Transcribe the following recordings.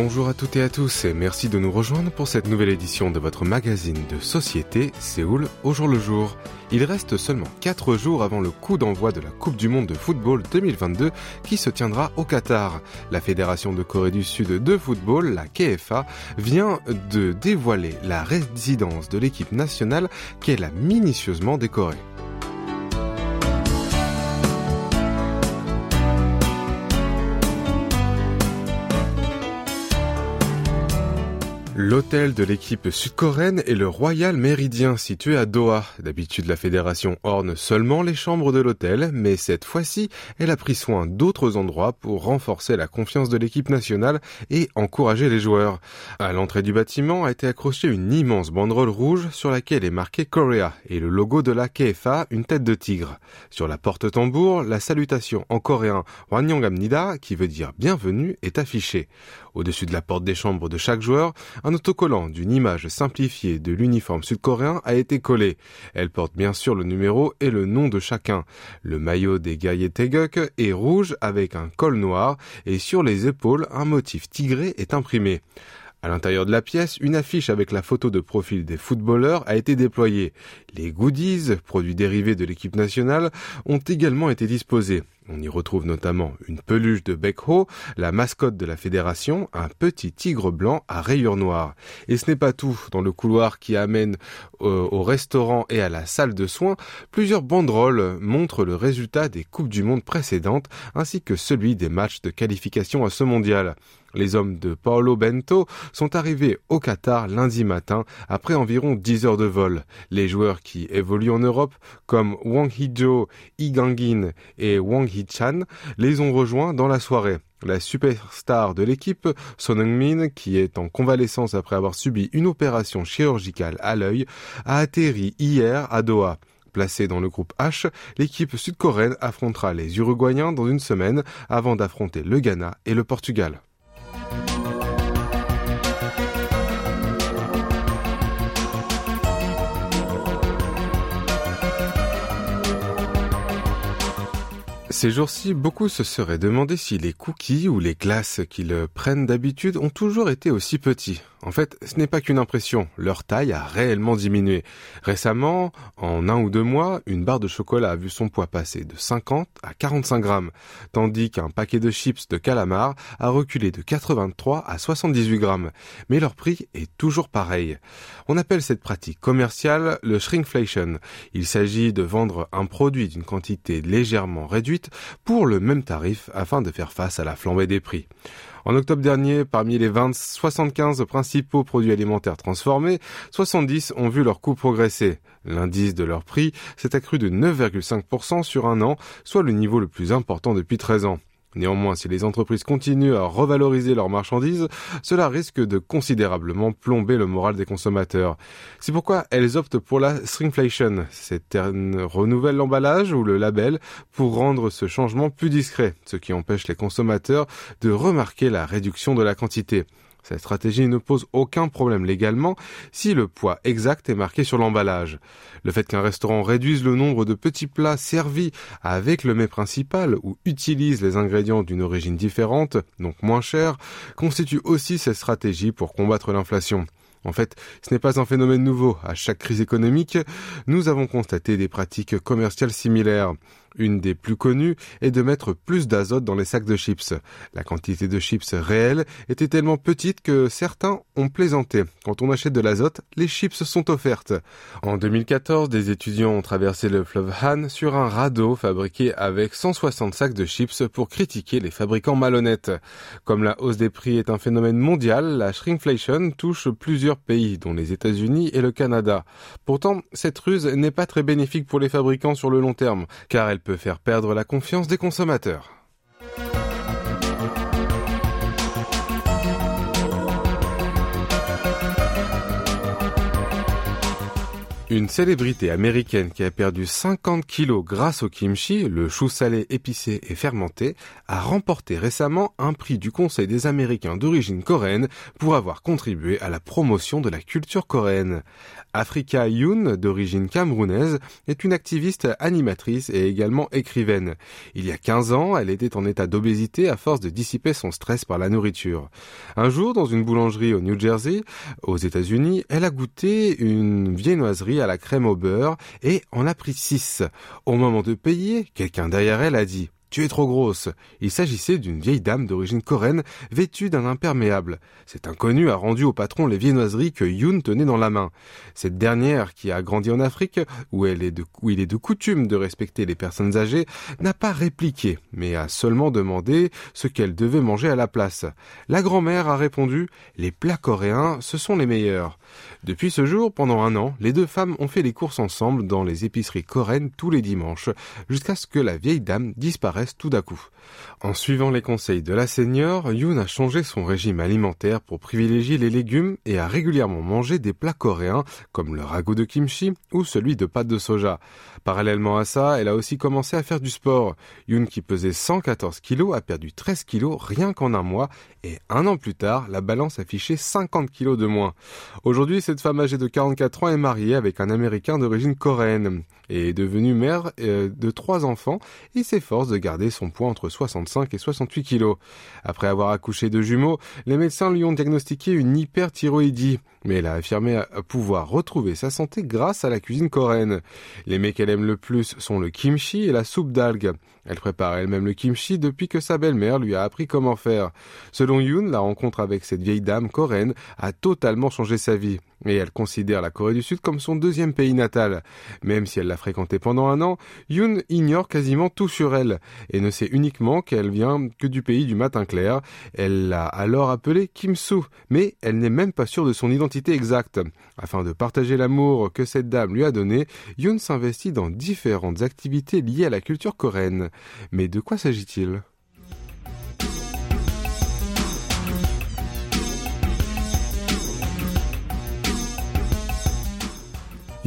Bonjour à toutes et à tous et merci de nous rejoindre pour cette nouvelle édition de votre magazine de société Séoul au jour le jour. Il reste seulement 4 jours avant le coup d'envoi de la Coupe du Monde de football 2022 qui se tiendra au Qatar. La Fédération de Corée du Sud de football, la KFA, vient de dévoiler la résidence de l'équipe nationale qu'elle a minutieusement décorée. L'hôtel de l'équipe sud-coréenne est le Royal Méridien situé à Doha. D'habitude, la fédération orne seulement les chambres de l'hôtel, mais cette fois-ci, elle a pris soin d'autres endroits pour renforcer la confiance de l'équipe nationale et encourager les joueurs. À l'entrée du bâtiment a été accrochée une immense banderole rouge sur laquelle est marqué Korea et le logo de la KFA, une tête de tigre. Sur la porte-tambour, la salutation en coréen Wannyeonghamnida, qui veut dire bienvenue, est affichée. Au-dessus de la porte des chambres de chaque joueur, un autocollant d'une image simplifiée de l'uniforme sud-coréen a été collé. Elle porte bien sûr le numéro et le nom de chacun. Le maillot des guerriers Taeguk est rouge avec un col noir et sur les épaules un motif tigré est imprimé. À l'intérieur de la pièce, une affiche avec la photo de profil des footballeurs a été déployée. Les goodies, produits dérivés de l'équipe nationale, ont également été disposés. On y retrouve notamment une peluche de Ho, la mascotte de la fédération, un petit tigre blanc à rayures noires. Et ce n'est pas tout. Dans le couloir qui amène euh, au restaurant et à la salle de soins, plusieurs banderoles montrent le résultat des Coupes du Monde précédentes ainsi que celui des matchs de qualification à ce mondial. Les hommes de Paolo Bento sont arrivés au Qatar lundi matin après environ 10 heures de vol. Les joueurs qui évoluent en Europe, comme Wang Hee-jo, Lee Gangin et Wang Hee-chan, les ont rejoints dans la soirée. La superstar de l'équipe, Son Heung-min, qui est en convalescence après avoir subi une opération chirurgicale à l'œil, a atterri hier à Doha. Placée dans le groupe H, l'équipe sud-coréenne affrontera les Uruguayens dans une semaine avant d'affronter le Ghana et le Portugal. Ces jours-ci, beaucoup se seraient demandé si les cookies ou les glaces qu'ils prennent d'habitude ont toujours été aussi petits. En fait, ce n'est pas qu'une impression, leur taille a réellement diminué. Récemment, en un ou deux mois, une barre de chocolat a vu son poids passer de 50 à 45 grammes, tandis qu'un paquet de chips de calamar a reculé de 83 à 78 grammes. Mais leur prix est toujours pareil. On appelle cette pratique commerciale le shrinkflation. Il s'agit de vendre un produit d'une quantité légèrement réduite pour le même tarif afin de faire face à la flambée des prix. En octobre dernier, parmi les 20, 75 principaux produits alimentaires transformés, 70 ont vu leur coût progresser. L'indice de leur prix s'est accru de 9,5% sur un an, soit le niveau le plus important depuis 13 ans. Néanmoins, si les entreprises continuent à revaloriser leurs marchandises, cela risque de considérablement plomber le moral des consommateurs. C'est pourquoi elles optent pour la stringflation. Cette renouvelle l'emballage ou le label pour rendre ce changement plus discret, ce qui empêche les consommateurs de remarquer la réduction de la quantité. Cette stratégie ne pose aucun problème légalement si le poids exact est marqué sur l'emballage. Le fait qu'un restaurant réduise le nombre de petits plats servis avec le mets principal ou utilise les ingrédients d'une origine différente, donc moins cher, constitue aussi cette stratégie pour combattre l'inflation. En fait, ce n'est pas un phénomène nouveau. À chaque crise économique, nous avons constaté des pratiques commerciales similaires. Une des plus connues est de mettre plus d'azote dans les sacs de chips. La quantité de chips réelle était tellement petite que certains ont plaisanté. Quand on achète de l'azote, les chips sont offertes. En 2014, des étudiants ont traversé le fleuve Han sur un radeau fabriqué avec 160 sacs de chips pour critiquer les fabricants malhonnêtes. Comme la hausse des prix est un phénomène mondial, la shrinkflation touche plusieurs pays, dont les États-Unis et le Canada. Pourtant, cette ruse n'est pas très bénéfique pour les fabricants sur le long terme, car elle peut faire perdre la confiance des consommateurs. Une célébrité américaine qui a perdu 50 kilos grâce au kimchi, le chou salé épicé et fermenté, a remporté récemment un prix du Conseil des Américains d'origine coréenne pour avoir contribué à la promotion de la culture coréenne. Afrika Yoon, d'origine camerounaise, est une activiste animatrice et également écrivaine. Il y a 15 ans, elle était en état d'obésité à force de dissiper son stress par la nourriture. Un jour, dans une boulangerie au New Jersey, aux États-Unis, elle a goûté une viennoiserie à la crème au beurre et en a pris six. Au moment de payer, quelqu'un derrière elle a dit tu es trop grosse. Il s'agissait d'une vieille dame d'origine coréenne vêtue d'un imperméable. Cet inconnu a rendu au patron les viennoiseries que Yoon tenait dans la main. Cette dernière, qui a grandi en Afrique, où, il est de coutume de respecter les personnes âgées, n'a pas répliqué, mais a seulement demandé ce qu'elle devait manger à la place. La grand-mère a répondu Les plats coréens, ce sont les meilleurs. Depuis ce jour, pendant un an, les deux femmes ont fait les courses ensemble dans les épiceries coréennes tous les dimanches, jusqu'à ce que la vieille dame disparaisse tout d'un coup. En suivant les conseils de la seigneur, Yoon a changé son régime alimentaire pour privilégier les légumes et a régulièrement mangé des plats coréens comme le ragoût de kimchi ou celui de pâte de soja. Parallèlement à ça, elle a aussi commencé à faire du sport. Yoon qui pesait 114 kilos a perdu 13 kilos rien qu'en un mois et un an plus tard, la balance affichait 50 kilos de moins. Aujourd'hui, cette femme âgée de 44 ans est mariée avec un Américain d'origine coréenne et est devenue mère euh, de trois enfants et s'efforce de garder son poids entre 65 et 68 kilos. Après avoir accouché de jumeaux, les médecins lui ont diagnostiqué une hyperthyroïdie, mais elle a affirmé pouvoir retrouver sa santé grâce à la cuisine coréenne. Les mets qu'elle aime le plus sont le kimchi et la soupe d'algues. Elle prépare elle-même le kimchi depuis que sa belle-mère lui a appris comment faire. Selon Yoon, la rencontre avec cette vieille dame coréenne a totalement changé sa vie et elle considère la Corée du Sud comme son deuxième pays natal. Même si elle l'a fréquenté pendant un an, Yoon ignore quasiment tout sur elle et ne sait uniquement qu'elle vient que du pays du matin clair. Elle l'a alors appelée Kim Soo, mais elle n'est même pas sûre de son identité exacte. Afin de partager l'amour que cette dame lui a donné, Yoon s'investit dans différentes activités liées à la culture coréenne. Mais de quoi s'agit-il?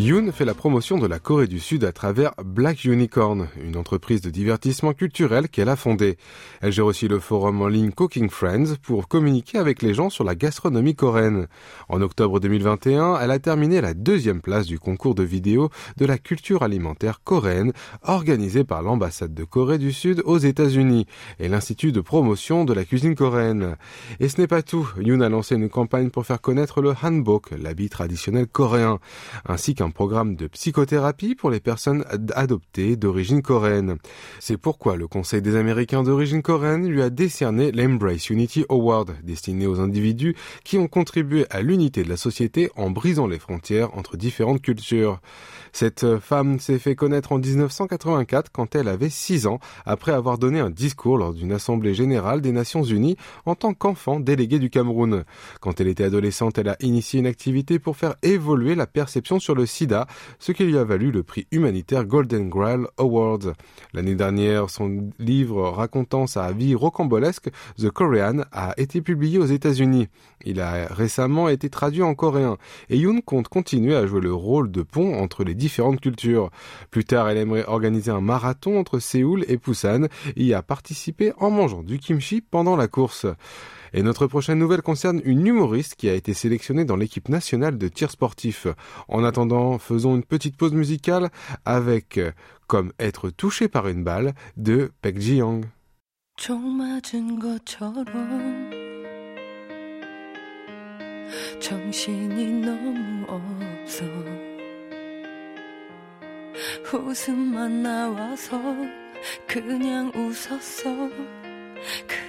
Yoon fait la promotion de la Corée du Sud à travers Black Unicorn, une entreprise de divertissement culturel qu'elle a fondée. Elle gère aussi le forum en ligne Cooking Friends pour communiquer avec les gens sur la gastronomie coréenne. En octobre 2021, elle a terminé la deuxième place du concours de vidéo de la culture alimentaire coréenne organisé par l'ambassade de Corée du Sud aux États-Unis et l'Institut de promotion de la cuisine coréenne. Et ce n'est pas tout. Yoon a lancé une campagne pour faire connaître le hanbok, l'habit traditionnel coréen, ainsi qu'un programme de psychothérapie pour les personnes adoptées d'origine coréenne. C'est pourquoi le Conseil des Américains d'origine coréenne lui a décerné l'Embrace Unity Award, destiné aux individus qui ont contribué à l'unité de la société en brisant les frontières entre différentes cultures. Cette femme s'est fait connaître en 1984 quand elle avait 6 ans, après avoir donné un discours lors d'une assemblée générale des Nations Unies en tant qu'enfant délégué du Cameroun. Quand elle était adolescente, elle a initié une activité pour faire évoluer la perception sur le ce qui lui a valu le prix humanitaire Golden Grail Award. L'année dernière, son livre racontant sa vie rocambolesque, The Korean, a été publié aux États-Unis. Il a récemment été traduit en coréen et Yoon compte continuer à jouer le rôle de pont entre les différentes cultures. Plus tard, elle aimerait organiser un marathon entre Séoul et Busan et y a participé en mangeant du kimchi pendant la course. Et notre prochaine nouvelle concerne une humoriste qui a été sélectionnée dans l'équipe nationale de tir sportif. En attendant, faisons une petite pause musicale avec Comme être touché par une balle de Pek Ji-young. 그냥 웃었어 그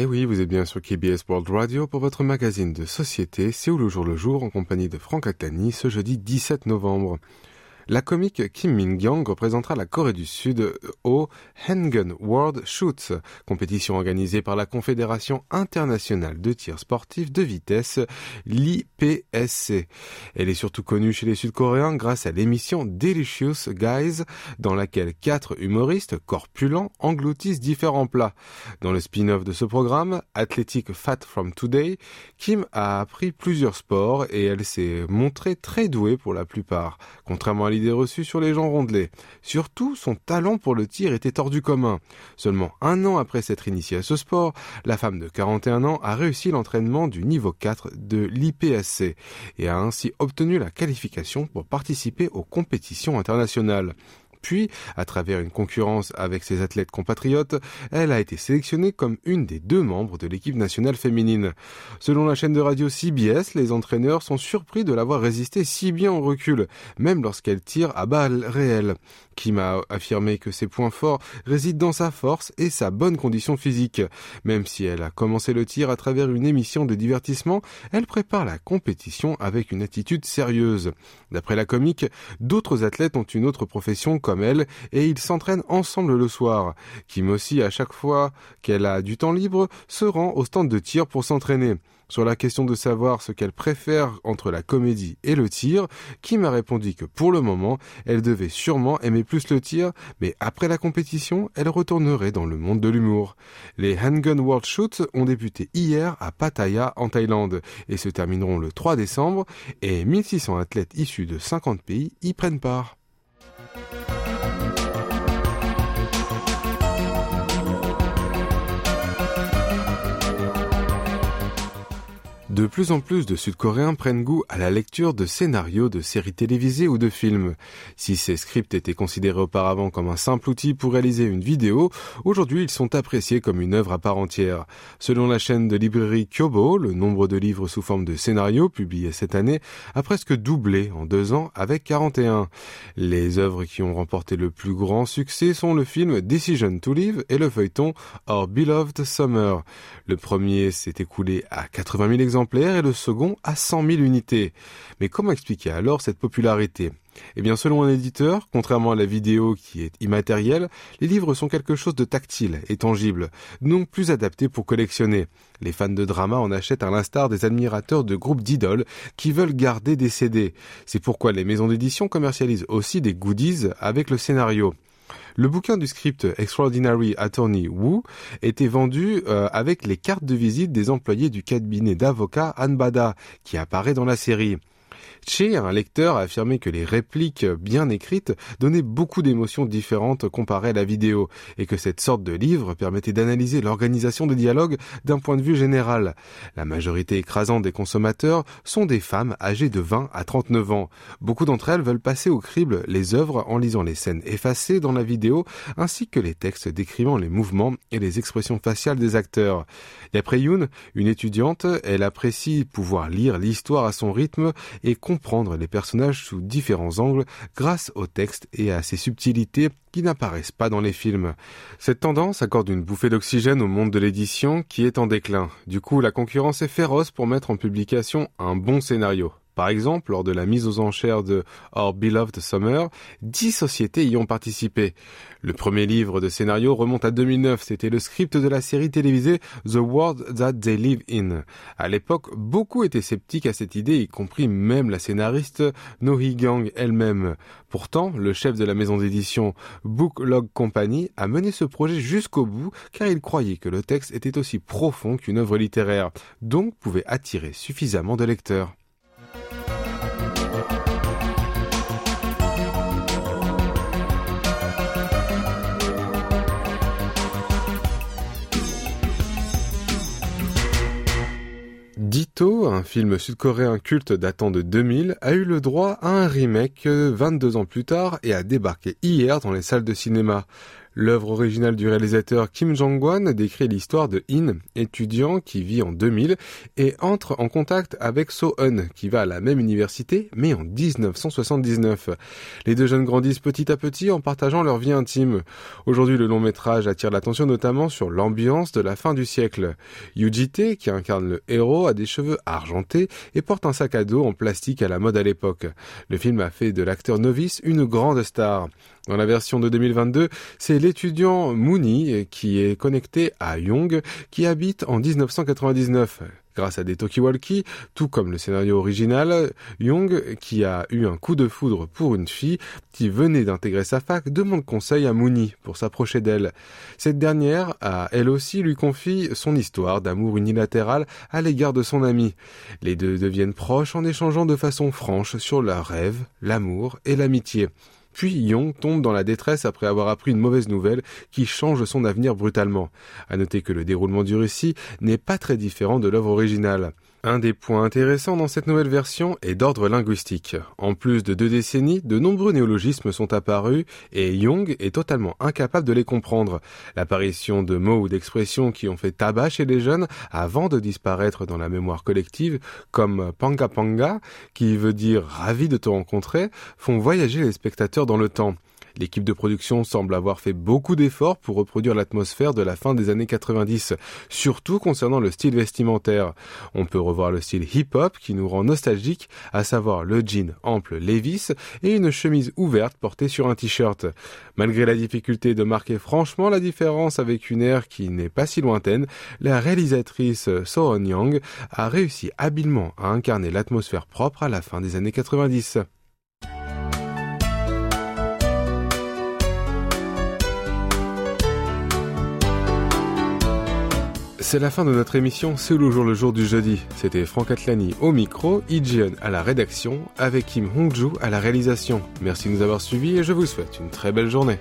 Eh oui, vous êtes bien sur KBS World Radio pour votre magazine de société Séoul le jour le jour en compagnie de Franck Atani ce jeudi 17 novembre. La comique Kim Min-gyang représentera la Corée du Sud au Hengun World Shoots, compétition organisée par la Confédération internationale de tir sportif de vitesse, l'IPSC. Elle est surtout connue chez les Sud-Coréens grâce à l'émission Delicious Guys, dans laquelle quatre humoristes corpulents engloutissent différents plats. Dans le spin-off de ce programme, Athletic Fat from Today, Kim a appris plusieurs sports et elle s'est montrée très douée pour la plupart. Contrairement l'idée reçue sur les gens rondelés. Surtout, son talent pour le tir était hors du commun. Seulement un an après s'être initiée à ce sport, la femme de 41 ans a réussi l'entraînement du niveau 4 de l'IPSC et a ainsi obtenu la qualification pour participer aux compétitions internationales. Puis, à travers une concurrence avec ses athlètes compatriotes, elle a été sélectionnée comme une des deux membres de l'équipe nationale féminine. Selon la chaîne de radio CBS, les entraîneurs sont surpris de l'avoir résisté si bien au recul, même lorsqu'elle tire à balles réelles. Kim a affirmé que ses points forts résident dans sa force et sa bonne condition physique. Même si elle a commencé le tir à travers une émission de divertissement, elle prépare la compétition avec une attitude sérieuse. D'après la comique, d'autres athlètes ont une autre profession comme elle et ils s'entraînent ensemble le soir. Kim aussi, à chaque fois qu'elle a du temps libre, se rend au stand de tir pour s'entraîner. Sur la question de savoir ce qu'elle préfère entre la comédie et le tir, Kim a répondu que pour le moment, elle devait sûrement aimer plus le tir, mais après la compétition, elle retournerait dans le monde de l'humour. Les Handgun World Shoots ont débuté hier à Pattaya en Thaïlande et se termineront le 3 décembre et 1600 athlètes issus de 50 pays y prennent part. De plus en plus de Sud-Coréens prennent goût à la lecture de scénarios de séries télévisées ou de films. Si ces scripts étaient considérés auparavant comme un simple outil pour réaliser une vidéo, aujourd'hui ils sont appréciés comme une œuvre à part entière. Selon la chaîne de librairie Kyobo, le nombre de livres sous forme de scénarios publiés cette année a presque doublé en deux ans avec 41. Les œuvres qui ont remporté le plus grand succès sont le film Decision to Live et le feuilleton Our Beloved Summer. Le premier s'est écoulé à 80 000 exemplaires et le second à 100 000 unités. Mais comment expliquer alors cette popularité? Eh bien, selon un éditeur, contrairement à la vidéo qui est immatérielle, les livres sont quelque chose de tactile et tangible, donc plus adapté pour collectionner. Les fans de drama en achètent à l'instar des admirateurs de groupes d'idoles qui veulent garder des CD. C'est pourquoi les maisons d'édition commercialisent aussi des goodies avec le scénario. Le bouquin du script Extraordinary Attorney Wu était vendu euh, avec les cartes de visite des employés du cabinet d'avocats Anbada, qui apparaît dans la série. Che, un lecteur, a affirmé que les répliques bien écrites donnaient beaucoup d'émotions différentes comparées à la vidéo, et que cette sorte de livre permettait d'analyser l'organisation des dialogues d'un point de vue général. La majorité écrasante des consommateurs sont des femmes âgées de 20 à 39 ans. Beaucoup d'entre elles veulent passer au crible les œuvres en lisant les scènes effacées dans la vidéo, ainsi que les textes décrivant les mouvements et les expressions faciales des acteurs. D'après Yoon, une étudiante, elle apprécie pouvoir lire l'histoire à son rythme comprendre les personnages sous différents angles grâce au texte et à ses subtilités qui n'apparaissent pas dans les films. Cette tendance accorde une bouffée d'oxygène au monde de l'édition qui est en déclin. Du coup, la concurrence est féroce pour mettre en publication un bon scénario. Par exemple, lors de la mise aux enchères de Our Beloved Summer, dix sociétés y ont participé. Le premier livre de scénario remonte à 2009, c'était le script de la série télévisée The World That They Live In. À l'époque, beaucoup étaient sceptiques à cette idée, y compris même la scénariste No Hee-gang elle-même. Pourtant, le chef de la maison d'édition Booklog Company a mené ce projet jusqu'au bout car il croyait que le texte était aussi profond qu'une œuvre littéraire, donc pouvait attirer suffisamment de lecteurs. Un film sud-coréen culte datant de 2000, a eu le droit à un remake 22 ans plus tard et a débarqué hier dans les salles de cinéma. L'œuvre originale du réalisateur Kim Jong-wan décrit l'histoire de In, étudiant qui vit en 2000 et entre en contact avec So-eun, qui va à la même université, mais en 1979. Les deux jeunes grandissent petit à petit en partageant leur vie intime. Aujourd'hui, le long métrage attire l'attention notamment sur l'ambiance de la fin du siècle. Yujite, qui incarne le héros, a des cheveux argentés et porte un sac à dos en plastique à la mode à l'époque. Le film a fait de l'acteur novice une grande star. Dans la version de 2022, c'est l'étudiant Mooney qui est connecté à Young qui habite en 1999. Grâce à des talkie-walkie, tout comme le scénario original, Young, qui a eu un coup de foudre pour une fille qui venait d'intégrer sa fac, demande conseil à Mooney pour s'approcher d'elle. Cette dernière a elle aussi lui confie son histoire d'amour unilatéral à l'égard de son ami. Les deux deviennent proches en échangeant de façon franche sur leurs rêves, l'amour et l'amitié. Puis Young tombe dans la détresse après avoir appris une mauvaise nouvelle qui change son avenir brutalement. À noter que le déroulement du récit n'est pas très différent de l'œuvre originale. Un des points intéressants dans cette nouvelle version est d'ordre linguistique. En plus de deux décennies, de nombreux néologismes sont apparus et Young est totalement incapable de les comprendre. L'apparition de mots ou d'expressions qui ont fait tabac chez les jeunes avant de disparaître dans la mémoire collective, comme panga panga, qui veut dire ravi de te rencontrer, font voyager les spectateurs dans le temps. L'équipe de production semble avoir fait beaucoup d'efforts pour reproduire l'atmosphère de la fin des années 90, surtout concernant le style vestimentaire. On peut revoir le style hip-hop qui nous rend nostalgique, à savoir le jean ample Levis et une chemise ouverte portée sur un t-shirt. Malgré la difficulté de marquer franchement la différence avec une ère qui n'est pas si lointaine, la réalisatrice Sohon Yang a réussi habilement à incarner l'atmosphère propre à la fin des années 90. C'est la fin de notre émission C'est le jour le jour du jeudi. C'était Franck Atlani au micro, Ijeon à la rédaction, avec Kim Hongju à la réalisation. Merci de nous avoir suivis et je vous souhaite une très belle journée.